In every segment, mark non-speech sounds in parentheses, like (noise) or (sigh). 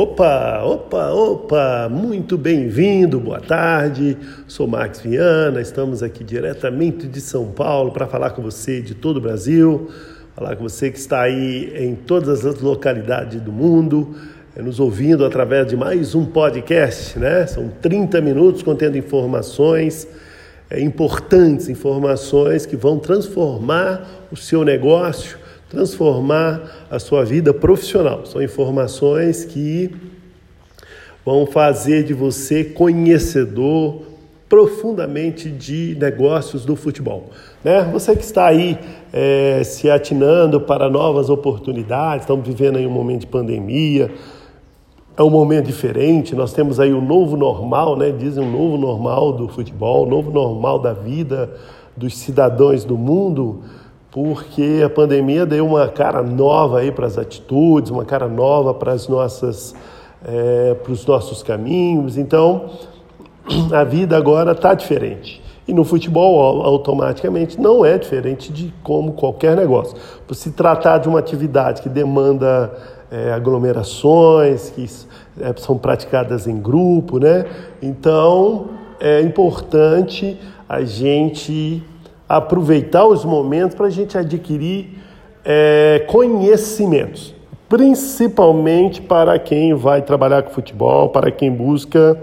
Opa, opa, opa, muito bem-vindo, boa tarde. Sou Max Viana, estamos aqui diretamente de São Paulo para falar com você de todo o Brasil, falar com você que está aí em todas as localidades do mundo, eh, nos ouvindo através de mais um podcast, né? São 30 minutos contendo informações é, importantes, informações que vão transformar o seu negócio transformar a sua vida profissional. São informações que vão fazer de você conhecedor profundamente de negócios do futebol. Né? Você que está aí é, se atinando para novas oportunidades, estamos vivendo aí um momento de pandemia, é um momento diferente, nós temos aí o novo normal, né? dizem um novo normal do futebol, o novo normal da vida dos cidadãos do mundo, porque a pandemia deu uma cara nova aí para as atitudes, uma cara nova para as nossas, é, para os nossos caminhos. Então, a vida agora está diferente. E no futebol, automaticamente, não é diferente de como qualquer negócio. Por se tratar de uma atividade que demanda é, aglomerações, que é, são praticadas em grupo, né? Então, é importante a gente aproveitar os momentos para a gente adquirir é, conhecimentos, principalmente para quem vai trabalhar com futebol, para quem busca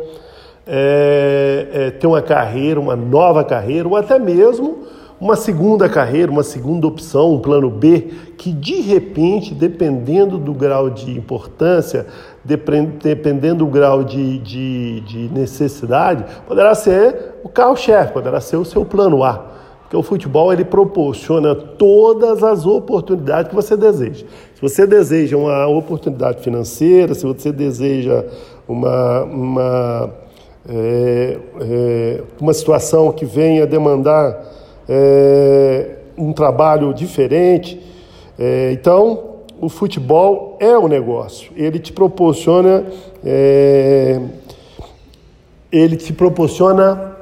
é, é, ter uma carreira, uma nova carreira, ou até mesmo uma segunda carreira, uma segunda opção, um plano B, que de repente, dependendo do grau de importância, dependendo do grau de, de, de necessidade, poderá ser o carro-chefe, poderá ser o seu plano A. Porque o futebol ele proporciona todas as oportunidades que você deseja. Se você deseja uma oportunidade financeira, se você deseja uma, uma, é, é, uma situação que venha demandar é, um trabalho diferente, é, então o futebol é o negócio. Ele te proporciona, é, ele te proporciona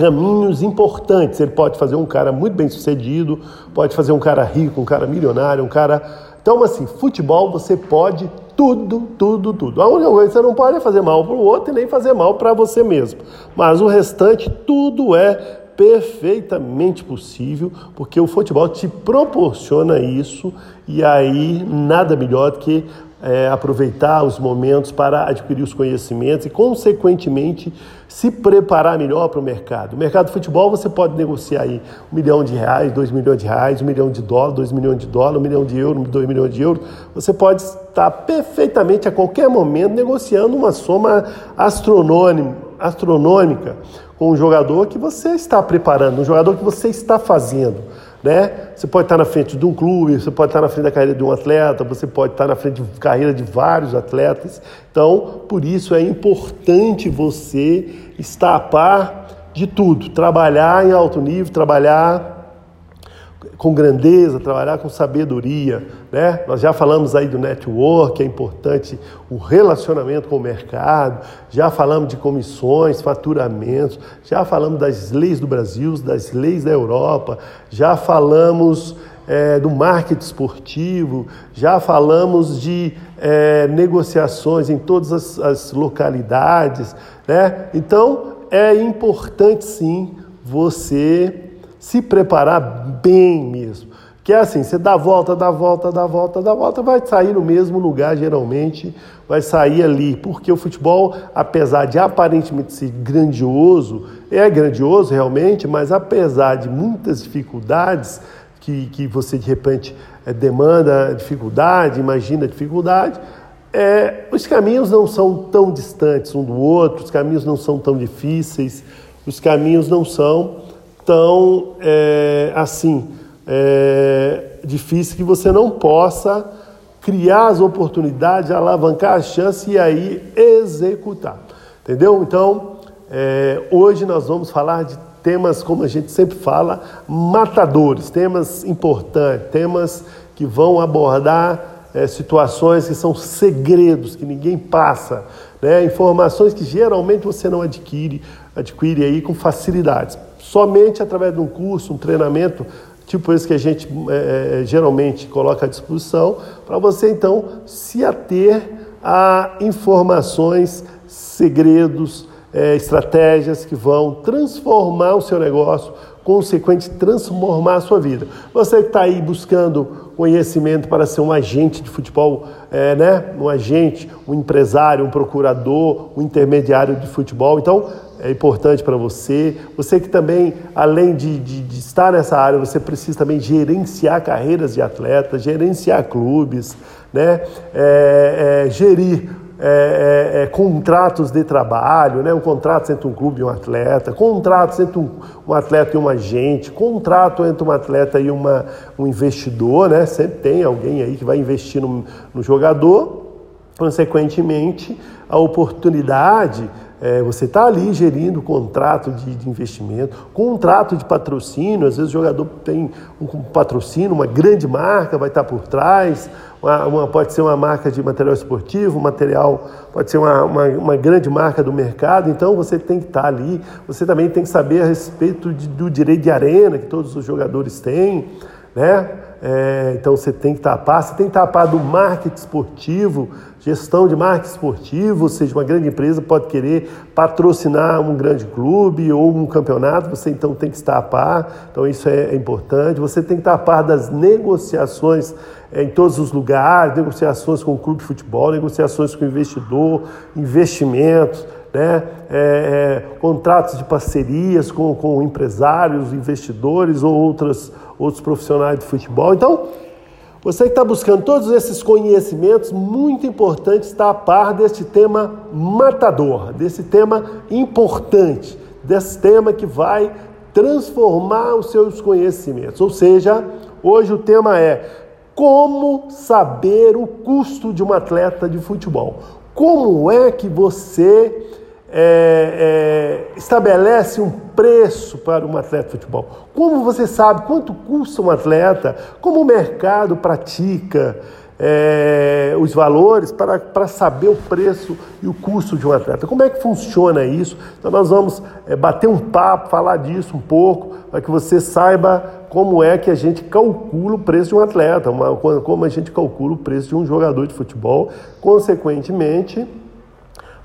caminhos importantes. Ele pode fazer um cara muito bem sucedido, pode fazer um cara rico, um cara milionário, um cara. Então, assim, futebol você pode tudo, tudo, tudo. A única coisa que você não pode é fazer mal para o outro e nem fazer mal para você mesmo. Mas o restante, tudo é perfeitamente possível, porque o futebol te proporciona isso e aí nada melhor do que é, aproveitar os momentos para adquirir os conhecimentos e, consequentemente, se preparar melhor para o mercado. O mercado de futebol você pode negociar aí um milhão de reais, dois milhões de reais, um milhão de dólares, dois milhões de dólares, um milhão de euros, dois milhões de euros. Você pode estar perfeitamente a qualquer momento negociando uma soma astronômica com um jogador que você está preparando, um jogador que você está fazendo. Né? Você pode estar na frente de um clube, você pode estar na frente da carreira de um atleta, você pode estar na frente de carreira de vários atletas. Então, por isso é importante você estar a par de tudo, trabalhar em alto nível, trabalhar com grandeza, trabalhar com sabedoria, né? Nós já falamos aí do network, é importante o relacionamento com o mercado, já falamos de comissões, faturamentos, já falamos das leis do Brasil, das leis da Europa, já falamos é, do marketing esportivo, já falamos de é, negociações em todas as, as localidades, né? Então é importante sim você se preparar bem mesmo. Que é assim, você dá volta, dá volta, dá volta, dá volta, vai sair no mesmo lugar geralmente, vai sair ali, porque o futebol, apesar de aparentemente ser grandioso, é grandioso realmente, mas apesar de muitas dificuldades que, que você de repente é, demanda dificuldade, imagina dificuldade, é, os caminhos não são tão distantes um do outro, os caminhos não são tão difíceis, os caminhos não são tão é, assim é, difícil que você não possa criar as oportunidades, alavancar a chance e aí executar. Entendeu? Então, é, hoje nós vamos falar de temas, como a gente sempre fala, matadores, temas importantes, temas que vão abordar é, situações que são segredos, que ninguém passa, né? informações que geralmente você não adquire, adquire aí com facilidades somente através de um curso, um treinamento, tipo esse que a gente é, é, geralmente coloca à disposição, para você então se ater a informações, segredos, é, estratégias que vão transformar o seu negócio, consequente transformar a sua vida. Você que está aí buscando conhecimento para ser um agente de futebol, é, né? um agente, um empresário, um procurador, um intermediário de futebol, então é importante para você. Você que também, além de, de, de, estar nessa área, você precisa também gerenciar carreiras de atletas, gerenciar clubes, né? É, é, gerir é, é, é, contratos de trabalho, né? um contrato entre um clube e um atleta, contratos entre um, um, atleta e um agente, contrato entre um atleta e uma, um investidor, né? sempre tem alguém aí que vai investir no, no jogador, consequentemente, a oportunidade é, você está ali gerindo contrato de, de, investimento, contrato de patrocínio. Às vezes o jogador tem um patrocínio, uma grande marca vai estar tá por trás, uma, uma, pode ser uma marca de material esportivo, material pode ser uma, uma, uma, grande marca do mercado. Então você tem que estar tá ali. Você também tem que saber a respeito de, do direito de arena que todos os jogadores têm, né? É, então você tem que tapar, você tem que tapar do marketing esportivo, gestão de marketing esportivo, ou seja, uma grande empresa pode querer patrocinar um grande clube ou um campeonato, você então tem que estar a par, então isso é, é importante. Você tem que estar a par das negociações é, em todos os lugares, negociações com o clube de futebol, negociações com o investidor, investimentos né? É, é, contratos de parcerias com, com empresários, investidores ou outras, outros profissionais de futebol. Então, você que está buscando todos esses conhecimentos, muito importante estar a par deste tema matador, desse tema importante, desse tema que vai transformar os seus conhecimentos. Ou seja, hoje o tema é como saber o custo de um atleta de futebol. Como é que você é, é, estabelece um preço para um atleta de futebol? Como você sabe quanto custa um atleta? Como o mercado pratica é, os valores para, para saber o preço e o custo de um atleta? Como é que funciona isso? Então, nós vamos é, bater um papo, falar disso um pouco, para que você saiba como é que a gente calcula o preço de um atleta, uma, como a gente calcula o preço de um jogador de futebol, consequentemente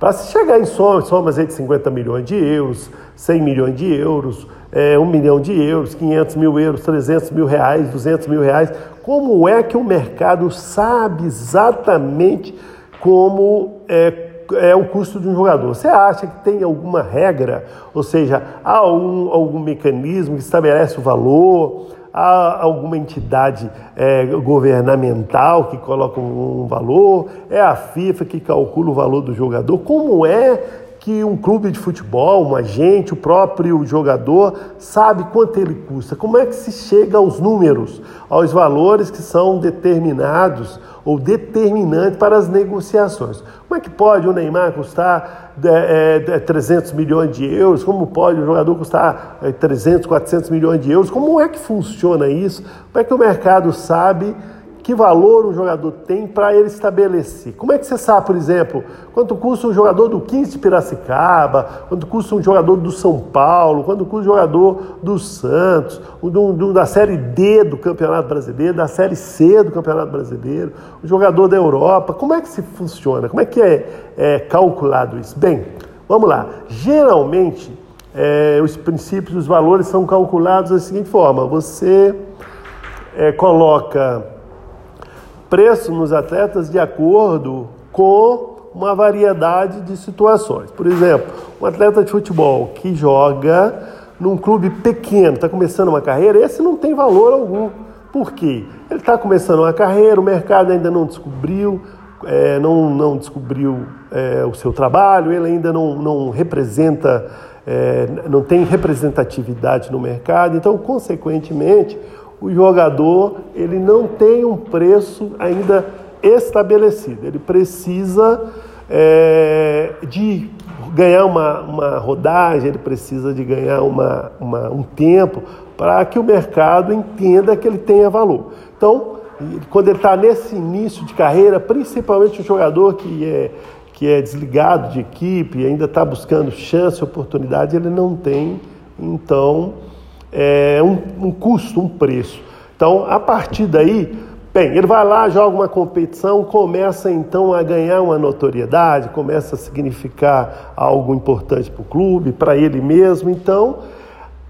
para se chegar em somas, de 50 milhões de euros, 100 milhões de euros, é, 1 milhão de euros, 500 mil euros, 300 mil reais, 200 mil reais, como é que o mercado sabe exatamente como é, é o custo de um jogador? Você acha que tem alguma regra, ou seja, há algum, algum mecanismo que estabelece o valor? Há alguma entidade é, governamental que coloca um, um valor? É a FIFA que calcula o valor do jogador? Como é que um clube de futebol, um agente, o próprio jogador sabe quanto ele custa. Como é que se chega aos números, aos valores que são determinados ou determinantes para as negociações? Como é que pode o Neymar custar é, é, 300 milhões de euros? Como pode o jogador custar é, 300, 400 milhões de euros? Como é que funciona isso? Como é que o mercado sabe que valor um jogador tem para ele estabelecer. Como é que você sabe, por exemplo, quanto custa um jogador do 15 de Piracicaba, quanto custa um jogador do São Paulo, quanto custa um jogador do Santos, do, do, da Série D do Campeonato Brasileiro, da Série C do Campeonato Brasileiro, o jogador da Europa. Como é que se funciona? Como é que é, é calculado isso? Bem, vamos lá. Geralmente, é, os princípios, os valores são calculados da seguinte forma: você é, coloca preço nos atletas de acordo com uma variedade de situações. Por exemplo, um atleta de futebol que joga num clube pequeno, está começando uma carreira, esse não tem valor algum. Por quê? Ele está começando uma carreira, o mercado ainda não descobriu, é, não, não descobriu é, o seu trabalho, ele ainda não, não representa, é, não tem representatividade no mercado, então, consequentemente, o jogador ele não tem um preço ainda estabelecido. Ele precisa é, de ganhar uma, uma rodagem, ele precisa de ganhar uma, uma um tempo para que o mercado entenda que ele tenha valor. Então, quando ele está nesse início de carreira, principalmente o jogador que é, que é desligado de equipe, ainda está buscando chance, oportunidade, ele não tem, então, é, um, um custo, um preço. Então, a partir daí, Bem, ele vai lá, joga uma competição, começa então a ganhar uma notoriedade, começa a significar algo importante para o clube, para ele mesmo. Então,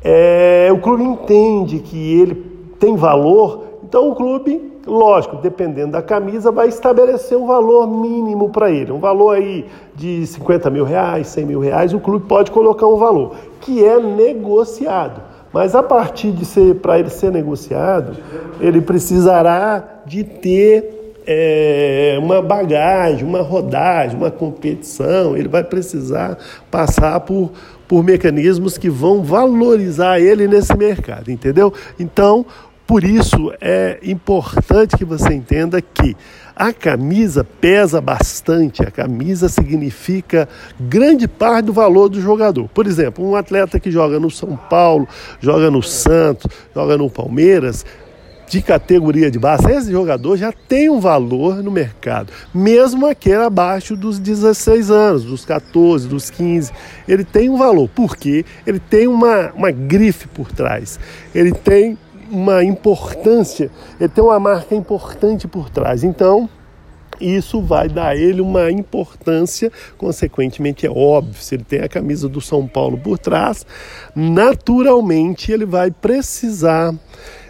é, o clube entende que ele tem valor, então o clube, lógico, dependendo da camisa, vai estabelecer um valor mínimo para ele. Um valor aí de 50 mil reais, 100 mil reais, o clube pode colocar um valor, que é negociado. Mas a partir de ser, para ele ser negociado, ele precisará de ter é, uma bagagem, uma rodagem, uma competição, ele vai precisar passar por, por mecanismos que vão valorizar ele nesse mercado, entendeu? Então, por isso é importante que você entenda que a camisa pesa bastante, a camisa significa grande parte do valor do jogador. Por exemplo, um atleta que joga no São Paulo, joga no Santos, joga no Palmeiras, de categoria de base, esse jogador já tem um valor no mercado, mesmo aquele abaixo dos 16 anos, dos 14, dos 15, ele tem um valor, porque ele tem uma, uma grife por trás, ele tem uma importância, ele tem uma marca importante por trás. Então, isso vai dar a ele uma importância, consequentemente é óbvio, se ele tem a camisa do São Paulo por trás, naturalmente ele vai precisar.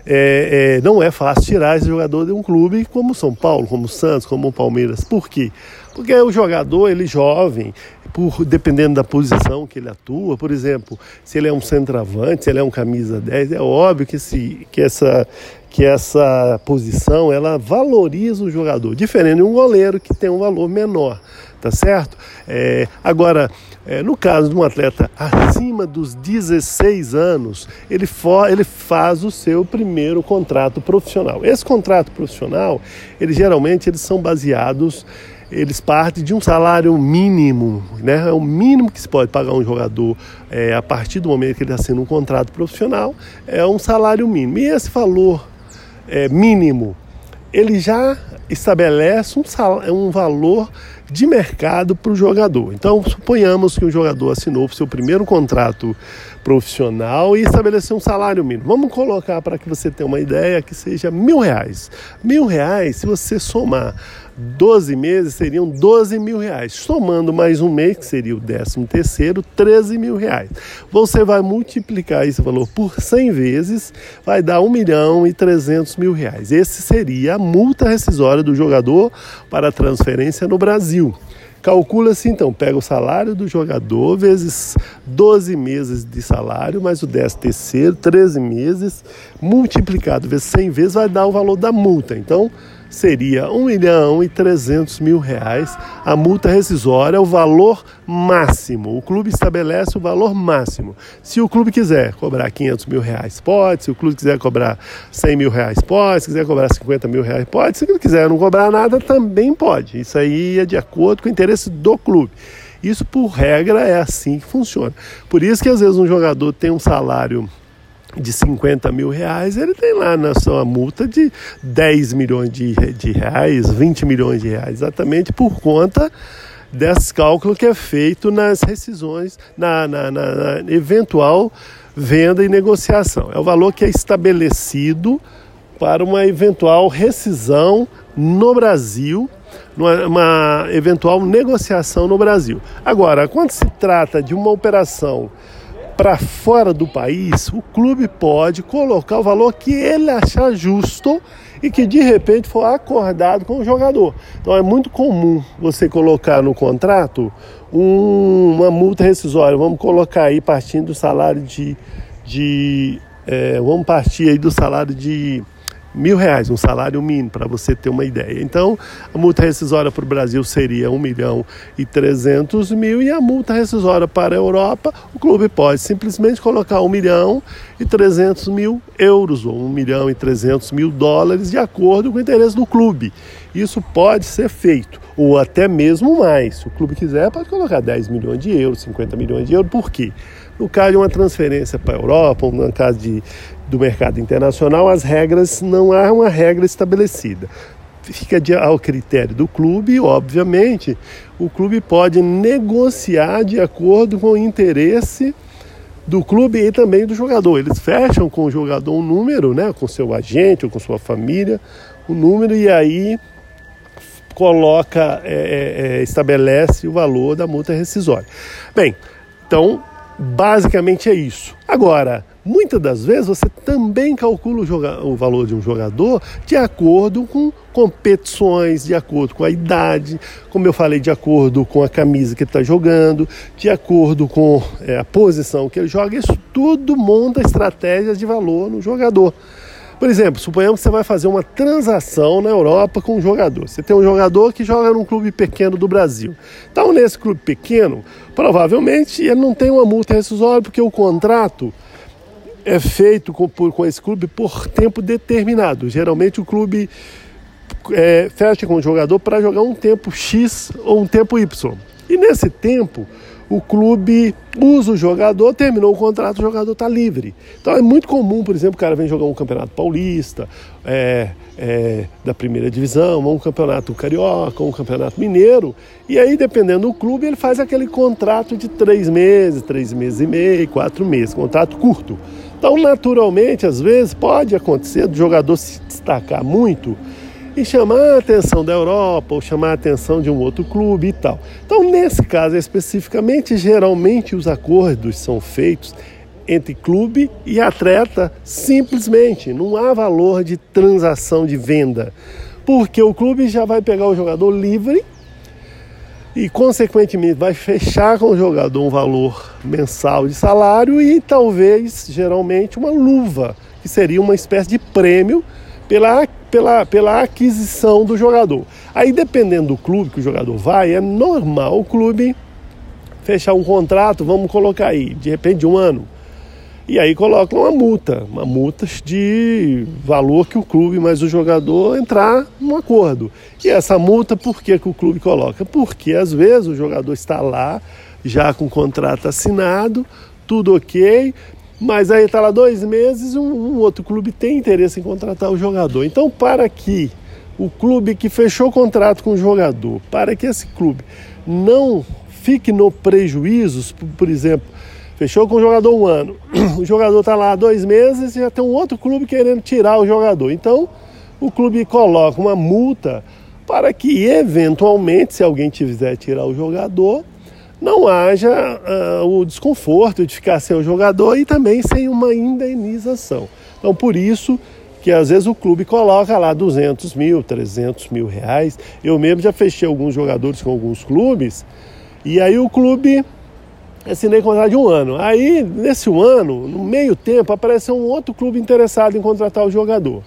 É, é, não é fácil tirar esse jogador de um clube como São Paulo, como Santos, como Palmeiras. Por quê? Porque o jogador, ele jovem, por dependendo da posição que ele atua, por exemplo, se ele é um centroavante, se ele é um camisa 10, é óbvio que, esse, que, essa, que essa posição ela valoriza o jogador, diferente de um goleiro que tem um valor menor, tá certo? É, agora, é, no caso de um atleta acima dos 16 anos, ele, for, ele faz o seu primeiro contrato profissional. Esse contrato profissional, ele geralmente eles são baseados eles partem de um salário mínimo, né? É o mínimo que se pode pagar um jogador é, a partir do momento que ele assina um contrato profissional, é um salário mínimo. E esse valor é, mínimo, ele já estabelece um, salário, um valor de mercado para o jogador. Então, suponhamos que o jogador assinou o seu primeiro contrato profissional e estabeleceu um salário mínimo. Vamos colocar para que você tenha uma ideia que seja mil reais. Mil reais, se você somar 12 meses seriam 12 mil reais. Somando mais um mês, que seria o 13 terceiro, 13 mil reais. Você vai multiplicar esse valor por 100 vezes, vai dar 1 milhão e 300 mil reais. Esse seria a multa rescisória do jogador para transferência no Brasil. Calcula-se então, pega o salário do jogador vezes 12 meses de salário, mais o 10 terceiro, 13 meses, multiplicado vezes 100 vezes, vai dar o valor da multa. Então, seria 1 milhão e 300 mil reais. A multa rescisória é o valor máximo. O clube estabelece o valor máximo. Se o clube quiser cobrar 500 mil reais, pode. Se o clube quiser cobrar 100 mil reais, pode. Se quiser cobrar 50 mil reais, pode. Se ele quiser não cobrar nada, também pode. Isso aí é de acordo com o interesse do clube. Isso, por regra, é assim que funciona. Por isso que às vezes um jogador tem um salário de 50 mil reais, ele tem lá na sua multa de 10 milhões de, de reais, 20 milhões de reais, exatamente por conta desse cálculo que é feito nas rescisões, na, na, na, na eventual venda e negociação. É o valor que é estabelecido para uma eventual rescisão no Brasil, uma eventual negociação no Brasil. Agora, quando se trata de uma operação para fora do país, o clube pode colocar o valor que ele achar justo e que de repente for acordado com o jogador. Então é muito comum você colocar no contrato um, uma multa rescisória. Vamos colocar aí partindo do salário de. de é, vamos partir aí do salário de mil reais, um salário mínimo, para você ter uma ideia. Então, a multa rescisória para o Brasil seria 1 milhão e 300 mil e a multa rescisória para a Europa, o clube pode simplesmente colocar 1 milhão e 300 mil euros ou 1 milhão e 300 mil dólares de acordo com o interesse do clube. Isso pode ser feito, ou até mesmo mais. Se o clube quiser, pode colocar 10 milhões de euros, 50 milhões de euros. Por quê? No caso de uma transferência para a Europa, ou no caso de, do mercado internacional, as regras não há uma regra estabelecida. Fica de, ao critério do clube obviamente, o clube pode negociar de acordo com o interesse do clube e também do jogador. Eles fecham com o jogador um número, né, com seu agente ou com sua família, o número e aí coloca, é, é, estabelece o valor da multa rescisória. Bem, então basicamente é isso. Agora, muitas das vezes você também calcula o, o, valor de um jogador de acordo com competições, de acordo com a idade, como eu falei, de acordo com a camisa que ele está jogando, de acordo com é, a posição que ele joga. Isso tudo monta estratégias de valor no jogador. Por exemplo, suponhamos que você vai fazer uma transação na Europa com um jogador. Você tem um jogador que joga num clube pequeno do Brasil. Então, nesse clube pequeno, provavelmente ele não tem uma multa rescisória porque o contrato é feito com, com esse clube por tempo determinado. Geralmente o clube é, fecha com o jogador para jogar um tempo X ou um tempo Y. E nesse tempo, o clube usa o jogador, terminou o contrato, o jogador está livre. Então é muito comum, por exemplo, o cara vem jogar um campeonato paulista, é, é, da primeira divisão, um campeonato carioca, um campeonato mineiro, e aí, dependendo do clube, ele faz aquele contrato de três meses, três meses e meio, quatro meses, contrato curto. Então, naturalmente, às vezes pode acontecer do jogador se destacar muito e chamar a atenção da Europa ou chamar a atenção de um outro clube e tal. Então, nesse caso especificamente, geralmente os acordos são feitos entre clube e atleta simplesmente, não há valor de transação de venda, porque o clube já vai pegar o jogador livre e, consequentemente, vai fechar com o jogador um valor mensal de salário e talvez, geralmente, uma luva, que seria uma espécie de prêmio pela, pela, pela aquisição do jogador. Aí, dependendo do clube que o jogador vai, é normal o clube fechar um contrato, vamos colocar aí, de repente um ano. E aí coloca uma multa, uma multa de valor que o clube mais o jogador entrar num acordo. E essa multa, por que, que o clube coloca? Porque às vezes o jogador está lá, já com o contrato assinado, tudo ok, mas aí está lá dois meses, um, um outro clube tem interesse em contratar o jogador. Então, para que o clube que fechou o contrato com o jogador, para que esse clube não fique no prejuízo, por exemplo, fechou com o jogador um ano, (clears throat) o jogador está lá dois meses e já tem um outro clube querendo tirar o jogador. Então, o clube coloca uma multa para que, eventualmente, se alguém quiser tirar o jogador, não haja uh, o desconforto de ficar sem o jogador e também sem uma indenização. Então, por isso que às vezes o clube coloca lá 200 mil, 300 mil reais. Eu mesmo já fechei alguns jogadores com alguns clubes e aí o clube assinei contrato de um ano. Aí, nesse um ano, no meio tempo, apareceu um outro clube interessado em contratar o jogador.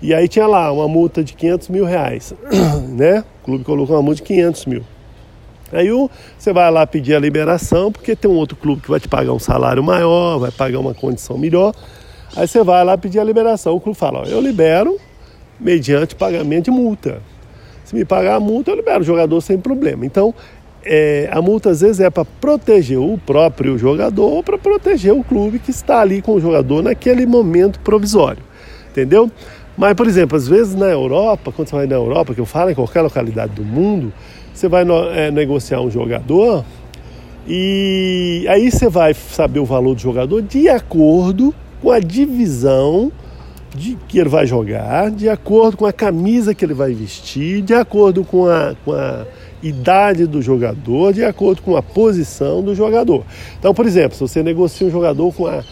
E aí tinha lá uma multa de 500 mil reais, (clears throat) né? O clube colocou uma multa de 500 mil. Aí você vai lá pedir a liberação, porque tem um outro clube que vai te pagar um salário maior, vai pagar uma condição melhor. Aí você vai lá pedir a liberação. O clube fala: ó, eu libero mediante pagamento de multa. Se me pagar a multa, eu libero o jogador sem problema. Então, é, a multa às vezes é para proteger o próprio jogador ou para proteger o clube que está ali com o jogador naquele momento provisório. Entendeu? Mas, por exemplo, às vezes na Europa, quando você vai na Europa, que eu falo em qualquer localidade do mundo, você vai é, negociar um jogador e aí você vai saber o valor do jogador de acordo com a divisão de que ele vai jogar, de acordo com a camisa que ele vai vestir, de acordo com a, com a idade do jogador, de acordo com a posição do jogador. Então, por exemplo, se você negocia um jogador com a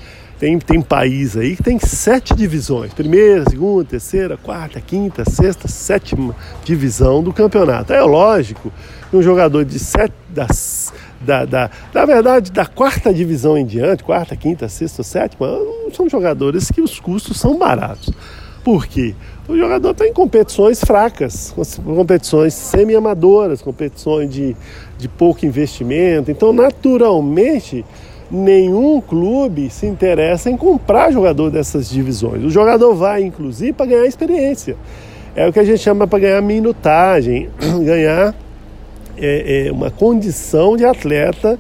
tem, tem país aí que tem sete divisões: primeira, segunda, terceira, quarta, quinta, sexta, sétima divisão do campeonato. É lógico que um jogador de sete, das, da, da, na verdade, da quarta divisão em diante, quarta, quinta, sexta, sétima, são jogadores que os custos são baratos. Por quê? O jogador está em competições fracas, competições semi-amadoras, competições de, de pouco investimento. Então, naturalmente, nenhum clube se interessa em comprar jogador dessas divisões. O jogador vai, inclusive, para ganhar experiência. É o que a gente chama para ganhar minutagem, (clears throat) ganhar é, é, uma condição de atleta.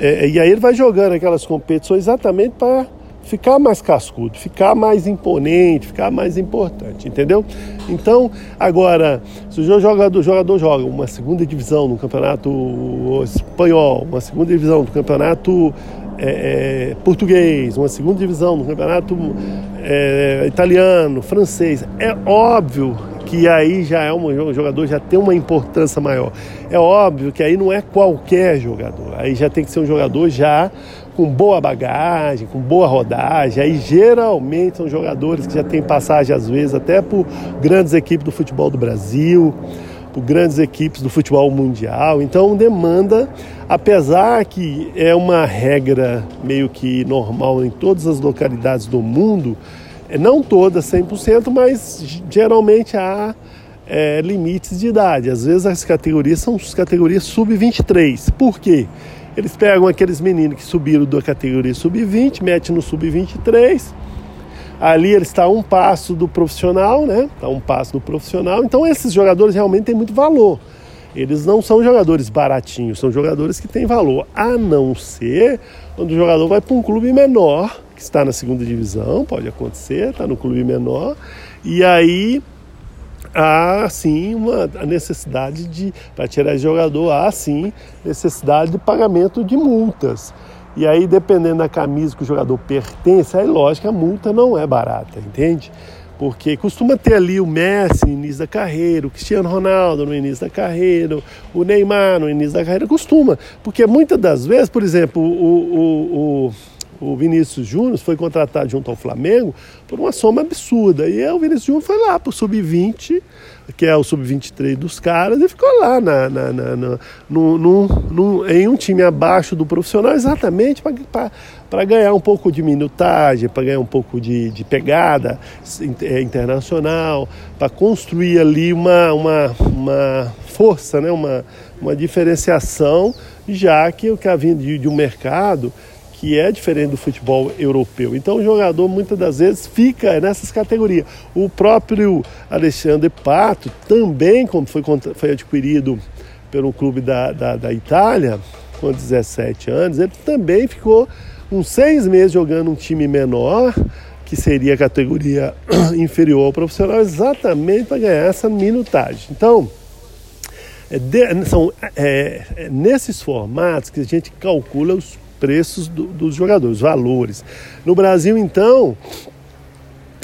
É, e aí ele vai jogando aquelas competições exatamente para ficar mais cascudo, ficar mais imponente, ficar mais importante, entendeu? Então, agora, se o jogador, jogador joga uma segunda divisão no campeonato espanhol, uma segunda divisão do campeonato é, é, português, uma segunda divisão no campeonato é, italiano, francês, é óbvio que aí já é um jogador já tem uma importância maior. É óbvio que aí não é qualquer jogador, aí já tem que ser um jogador já com boa bagagem, com boa rodagem. Aí geralmente são jogadores que já têm passagem às vezes até por grandes equipes do futebol do Brasil, por grandes equipes do futebol mundial. Então demanda, apesar que é uma regra meio que normal em todas as localidades do mundo, é, não todas 100%, mas geralmente há é, limites de idade. Às vezes as categorias são categorias sub-23. Por quê? Eles pegam aqueles meninos que subiram da categoria sub-20, metem no sub-23. Ali ele está a um passo do profissional, né? Está a um passo do profissional. Então esses jogadores realmente têm muito valor. Eles não são jogadores baratinhos, são jogadores que têm valor. A não ser quando o jogador vai para um clube menor que está na segunda divisão, pode acontecer, está no clube menor, e aí há sim uma necessidade de, para tirar jogador, há sim necessidade de pagamento de multas. E aí, dependendo da camisa que o jogador pertence, aí lógico a multa não é barata, entende? Porque costuma ter ali o Messi no início da carreira, o Cristiano Ronaldo no início da carreira, o Neymar no início da carreira, costuma. Porque muitas das vezes, por exemplo, o, o, o o Vinícius Júnior foi contratado junto ao Flamengo por uma soma absurda. E o Vinícius Júnior foi lá para o sub-20, que é o sub-23 dos caras, e ficou lá na, na, na, na no, no, no, em um time abaixo do profissional, exatamente para ganhar um pouco de minutagem, para ganhar um pouco de, de pegada é, internacional, para construir ali uma, uma, uma força, né? uma, uma diferenciação, já que o que havia de, de um mercado que é diferente do futebol europeu. Então o jogador muitas das vezes fica nessas categorias. O próprio Alexandre Pato também, como foi, foi adquirido pelo clube da, da, da Itália, com 17 anos, ele também ficou uns seis meses jogando um time menor, que seria a categoria (clears throat) inferior ao profissional, exatamente para ganhar essa minutagem. Então, é de, são é, é, nesses formatos que a gente calcula os preços do, dos jogadores, valores. No Brasil, então,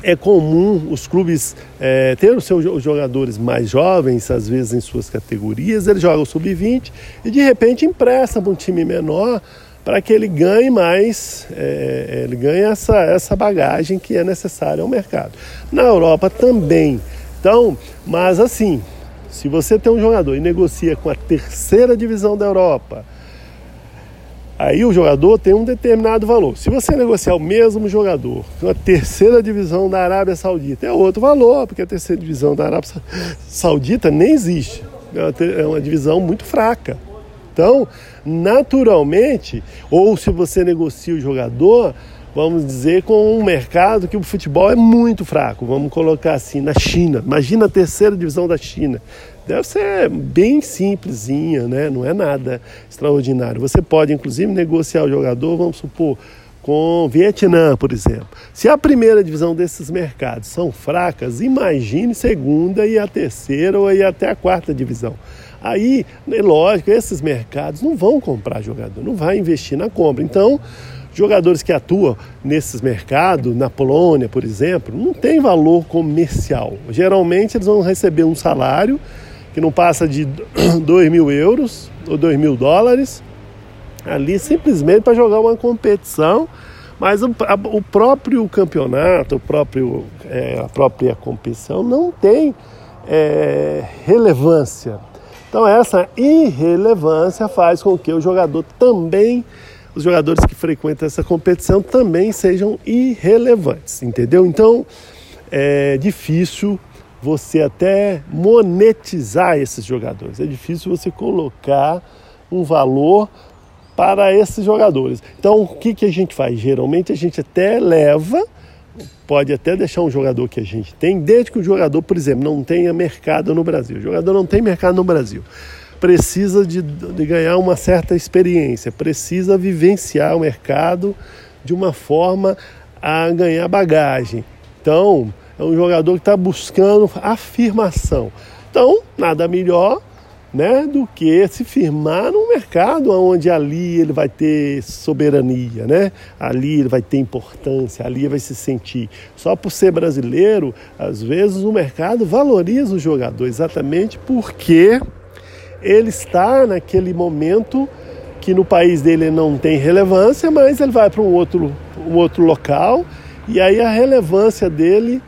é comum os clubes é, os seus jogadores mais jovens, às vezes em suas categorias, eles jogam sub-20 e de repente emprestam para um time menor para que ele ganhe mais, é, ele ganhe essa, essa bagagem que é necessária ao mercado. Na Europa também. Então, mas assim, se você tem um jogador e negocia com a terceira divisão da Europa, Aí o jogador tem um determinado valor. Se você negociar o mesmo jogador com a terceira divisão da Arábia Saudita, é outro valor, porque a terceira divisão da Arábia Saudita nem existe. É uma é divisão muito fraca. Então, naturalmente, ou se você negocia o jogador, vamos dizer, com um mercado que o futebol é muito fraco, vamos colocar assim, na China. Imagina a terceira divisão da China deve ser bem simplesinha, né? não é nada extraordinário. Você pode, inclusive, negociar o jogador, vamos supor, com Vietnã, por exemplo. Se a primeira divisão desses mercados são fracas, imagine segunda e a terceira ou até a quarta divisão. Aí, é lógico, esses mercados não vão comprar jogador, não vai investir na compra. Então, jogadores que atuam nesses mercados, na Polônia, por exemplo, não tem valor comercial. Geralmente eles vão receber um salário que não passa de (clears throat) 2 mil euros ou 2 mil dólares, ali simplesmente para jogar uma competição, mas o, a, o próprio campeonato, o próprio, é, a própria competição não tem é, relevância. Então essa irrelevância faz com que o jogador também, os jogadores que frequentam essa competição também sejam irrelevantes, entendeu? Então é difícil você até monetizar esses jogadores. É difícil você colocar um valor para esses jogadores. Então, o que, que a gente faz? Geralmente a gente até leva, pode até deixar um jogador que a gente tem, desde que o jogador, por exemplo, não tenha mercado no Brasil. O jogador não tem mercado no Brasil. Precisa de, de ganhar uma certa experiência, precisa vivenciar o mercado de uma forma a ganhar bagagem. Então, é um jogador que está buscando afirmação. Então, nada melhor né, do que se firmar num mercado onde ali ele vai ter soberania, né? Ali ele vai ter importância, ali ele vai se sentir. Só por ser brasileiro, às vezes o mercado valoriza o jogador exatamente porque ele está naquele momento que no país dele não tem relevância, mas ele vai para um outro, um outro local e aí a relevância dele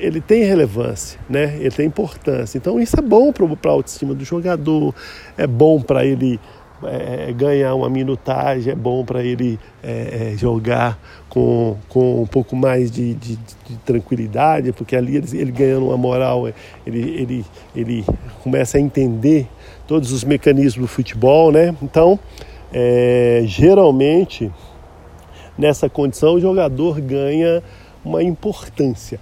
ele tem relevância, né? ele tem importância. Então isso é bom para a autoestima do jogador, é bom para ele é, ganhar uma minutagem, é bom para ele é, é, jogar com, com um pouco mais de, de, de tranquilidade, porque ali ele, ele, ganhando uma moral, ele, ele, ele começa a entender todos os mecanismos do futebol, né? Então, é, geralmente, nessa condição, o jogador ganha uma importância.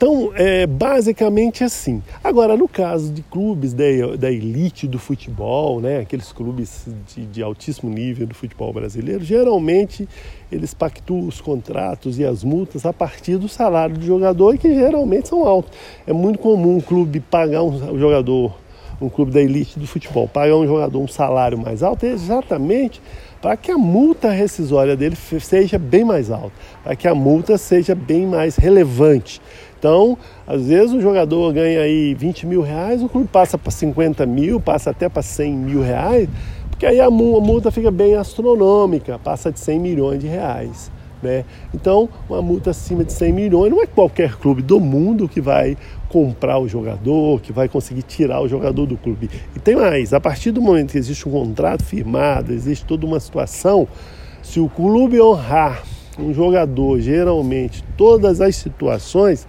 Então é basicamente assim. Agora, no caso de clubes da, da elite do futebol, né, aqueles clubes de, de altíssimo nível do futebol brasileiro, geralmente eles pactuam os contratos e as multas a partir do salário do jogador, que geralmente são altos. É muito comum um clube pagar um jogador, um clube da elite do futebol, pagar um jogador um salário mais alto exatamente para que a multa rescisória dele seja bem mais alta, para que a multa seja bem mais relevante. Então, às vezes o jogador ganha aí 20 mil reais, o clube passa para 50 mil, passa até para 100 mil reais, porque aí a multa fica bem astronômica, passa de 100 milhões de reais. Né? Então, uma multa acima de 100 milhões não é qualquer clube do mundo que vai comprar o jogador, que vai conseguir tirar o jogador do clube. E tem mais, a partir do momento que existe um contrato firmado, existe toda uma situação, se o clube honrar um jogador, geralmente, todas as situações,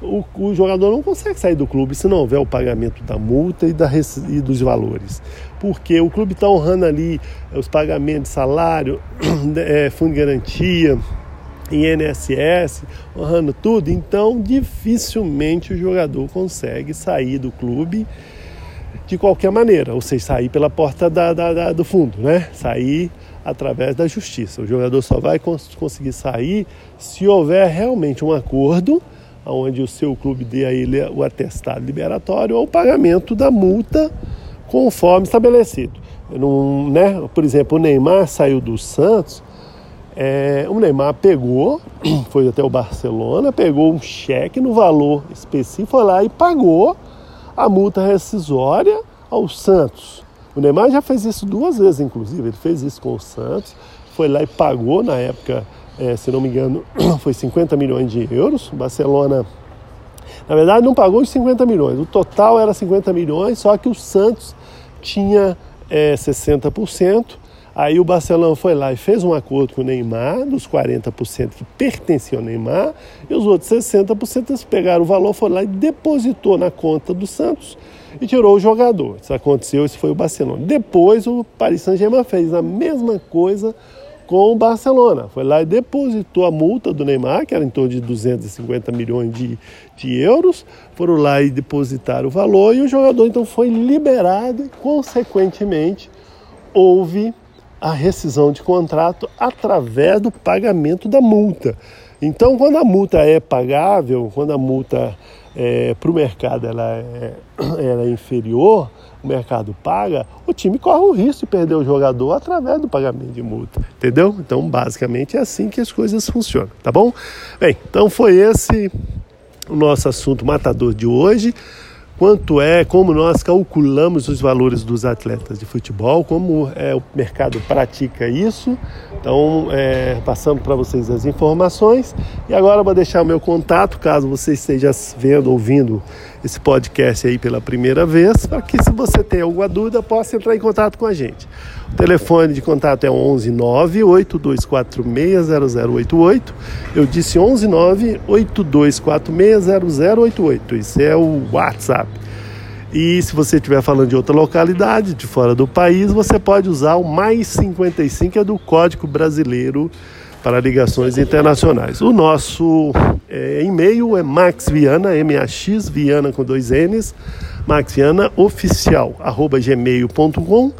o, o, jogador não consegue sair do clube se não houver o pagamento da multa e, da, e dos valores. Porque o clube está honrando ali os pagamentos de salário, (clears throat) é, fundo de garantia, INSS, honrando tudo, então dificilmente o jogador consegue sair do clube de qualquer maneira, ou seja, sair pela porta da, da, da, do fundo, né? Sair através da justiça. O jogador só vai cons conseguir sair se houver realmente um acordo onde o seu clube dê a ele o atestado liberatório ou o pagamento da multa conforme estabelecido. Né? Por exemplo, o Neymar saiu do Santos é, o Neymar pegou, (clears throat) foi até o Barcelona, pegou um cheque no valor específico, lá e pagou a multa rescisória ao Santos. O Neymar já fez isso duas vezes, inclusive, ele fez isso com o Santos, foi lá e pagou, na época, é, se não me engano, (clears throat) foi 50 milhões de euros. O Barcelona, na verdade, não pagou os 50 milhões, o total era 50 milhões, só que o Santos tinha é, 60%. Aí o Barcelona foi lá e fez um acordo com o Neymar, dos 40% que pertenciam ao Neymar, e os outros 60% eles pegaram o valor, foram lá e depositou na conta do Santos e tirou o jogador. Isso aconteceu, isso foi o Barcelona. Depois o Paris Saint-Germain fez a mesma coisa com o Barcelona. Foi lá e depositou a multa do Neymar, que era em torno de 250 milhões de, de euros. Foram lá e depositaram o valor e o jogador então foi liberado e, consequentemente, houve a rescisão de contrato através do pagamento da multa. Então, quando a multa é pagável, quando a multa é, para o mercado ela é, (clears throat) ela é inferior, o mercado paga, o time corre o risco de perder o jogador através do pagamento de multa, entendeu? Então, basicamente é assim que as coisas funcionam, tá bom? Bem, então foi esse o nosso assunto matador de hoje quanto é, como nós calculamos os valores dos atletas de futebol, como é, o mercado pratica isso. Então, é, passando para vocês as informações. E agora vou deixar o meu contato, caso você esteja vendo, ouvindo esse podcast aí pela primeira vez, para que se você tem alguma dúvida, possa entrar em contato com a gente. O telefone de contato é 11 982460088. Eu disse 11 982460088. Isso é o WhatsApp. E se você estiver falando de outra localidade, de fora do país, você pode usar o mais 55, que é do Código Brasileiro para ligações internacionais. O nosso é, e-mail é maxviana, M-A-X, Viana com dois N's, maxvianaoficial, arroba gmail.com.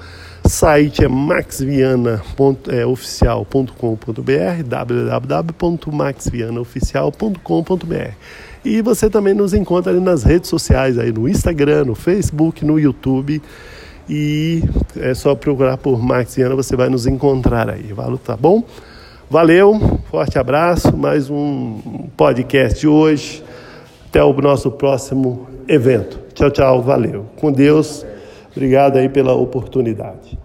Site é maxviana.oficial.com.br, www.maxvianaoficial.com.br. E você também nos encontra nas redes sociais, aí no Instagram, no Facebook, no YouTube e é só procurar por Max e Ana, você vai nos encontrar aí, valeu, tá bom? Valeu, forte abraço, mais um podcast hoje. Até o nosso próximo evento. Tchau, tchau, valeu. Com Deus, obrigado aí pela oportunidade.